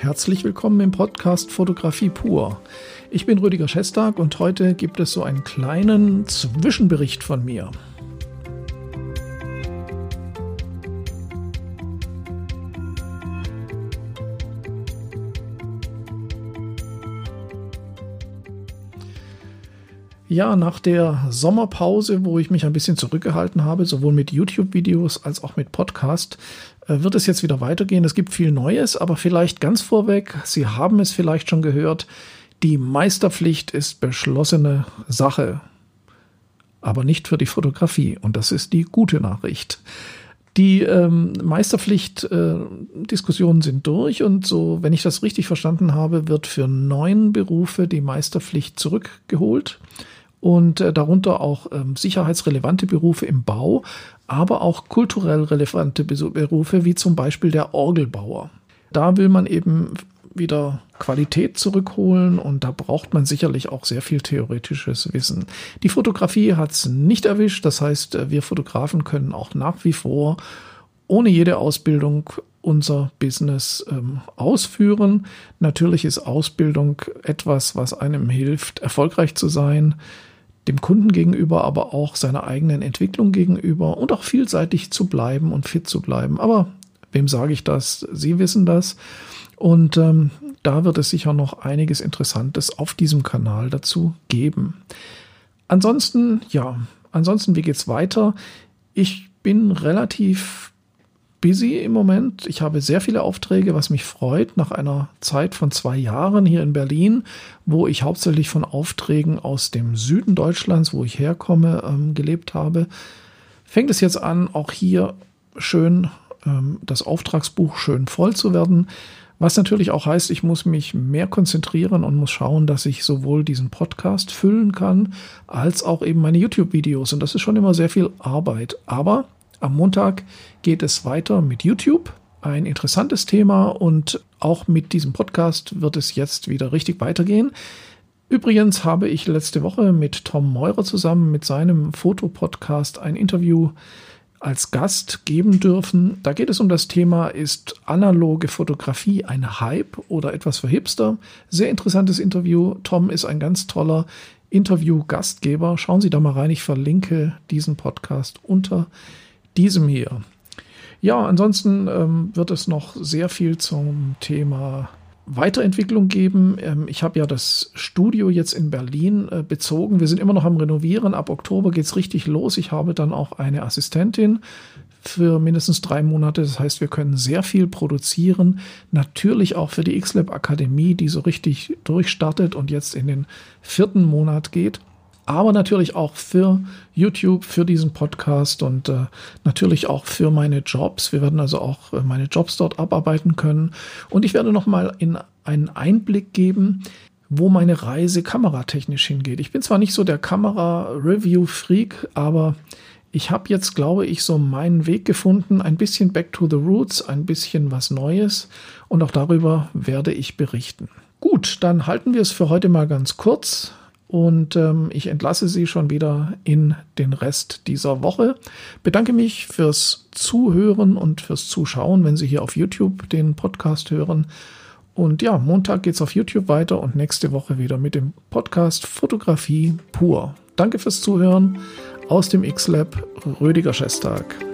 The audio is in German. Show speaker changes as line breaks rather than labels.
Herzlich willkommen im Podcast Fotografie pur. Ich bin Rüdiger Schestag und heute gibt es so einen kleinen Zwischenbericht von mir. Ja, nach der Sommerpause, wo ich mich ein bisschen zurückgehalten habe, sowohl mit YouTube-Videos als auch mit Podcast, äh, wird es jetzt wieder weitergehen. Es gibt viel Neues, aber vielleicht ganz vorweg, Sie haben es vielleicht schon gehört, die Meisterpflicht ist beschlossene Sache, aber nicht für die Fotografie. Und das ist die gute Nachricht. Die ähm, Meisterpflicht-Diskussionen äh, sind durch und so, wenn ich das richtig verstanden habe, wird für neun Berufe die Meisterpflicht zurückgeholt und äh, darunter auch ähm, sicherheitsrelevante Berufe im Bau, aber auch kulturell relevante Berufe wie zum Beispiel der Orgelbauer. Da will man eben wieder Qualität zurückholen und da braucht man sicherlich auch sehr viel theoretisches Wissen. Die Fotografie hat es nicht erwischt, das heißt, äh, wir Fotografen können auch nach wie vor ohne jede Ausbildung unser Business ähm, ausführen. Natürlich ist Ausbildung etwas, was einem hilft, erfolgreich zu sein dem Kunden gegenüber, aber auch seiner eigenen Entwicklung gegenüber und auch vielseitig zu bleiben und fit zu bleiben. Aber wem sage ich das? Sie wissen das. Und ähm, da wird es sicher noch einiges Interessantes auf diesem Kanal dazu geben. Ansonsten, ja, ansonsten, wie geht's weiter? Ich bin relativ busy im Moment. Ich habe sehr viele Aufträge, was mich freut, nach einer Zeit von zwei Jahren hier in Berlin, wo ich hauptsächlich von Aufträgen aus dem Süden Deutschlands, wo ich herkomme, ähm, gelebt habe. Fängt es jetzt an, auch hier schön ähm, das Auftragsbuch schön voll zu werden. Was natürlich auch heißt, ich muss mich mehr konzentrieren und muss schauen, dass ich sowohl diesen Podcast füllen kann, als auch eben meine YouTube-Videos. Und das ist schon immer sehr viel Arbeit. Aber am Montag geht es weiter mit YouTube. Ein interessantes Thema und auch mit diesem Podcast wird es jetzt wieder richtig weitergehen. Übrigens habe ich letzte Woche mit Tom Meurer zusammen mit seinem Fotopodcast ein Interview als Gast geben dürfen. Da geht es um das Thema, ist analoge Fotografie ein Hype oder etwas für Hipster? Sehr interessantes Interview. Tom ist ein ganz toller Interview-Gastgeber. Schauen Sie da mal rein. Ich verlinke diesen Podcast unter diesem hier. Ja, ansonsten ähm, wird es noch sehr viel zum Thema Weiterentwicklung geben. Ähm, ich habe ja das Studio jetzt in Berlin äh, bezogen. Wir sind immer noch am Renovieren. Ab Oktober geht es richtig los. Ich habe dann auch eine Assistentin für mindestens drei Monate. Das heißt, wir können sehr viel produzieren. Natürlich auch für die XLab Akademie, die so richtig durchstartet und jetzt in den vierten Monat geht aber natürlich auch für YouTube, für diesen Podcast und äh, natürlich auch für meine Jobs. Wir werden also auch äh, meine Jobs dort abarbeiten können. Und ich werde nochmal in einen Einblick geben, wo meine Reise kameratechnisch hingeht. Ich bin zwar nicht so der Kamera-Review-Freak, aber ich habe jetzt, glaube ich, so meinen Weg gefunden, ein bisschen Back to the Roots, ein bisschen was Neues und auch darüber werde ich berichten. Gut, dann halten wir es für heute mal ganz kurz. Und ähm, ich entlasse Sie schon wieder in den Rest dieser Woche. Bedanke mich fürs Zuhören und fürs Zuschauen, wenn Sie hier auf YouTube den Podcast hören. Und ja, Montag geht's auf YouTube weiter und nächste Woche wieder mit dem Podcast Fotografie pur. Danke fürs Zuhören aus dem X-Lab Rödiger Schestag.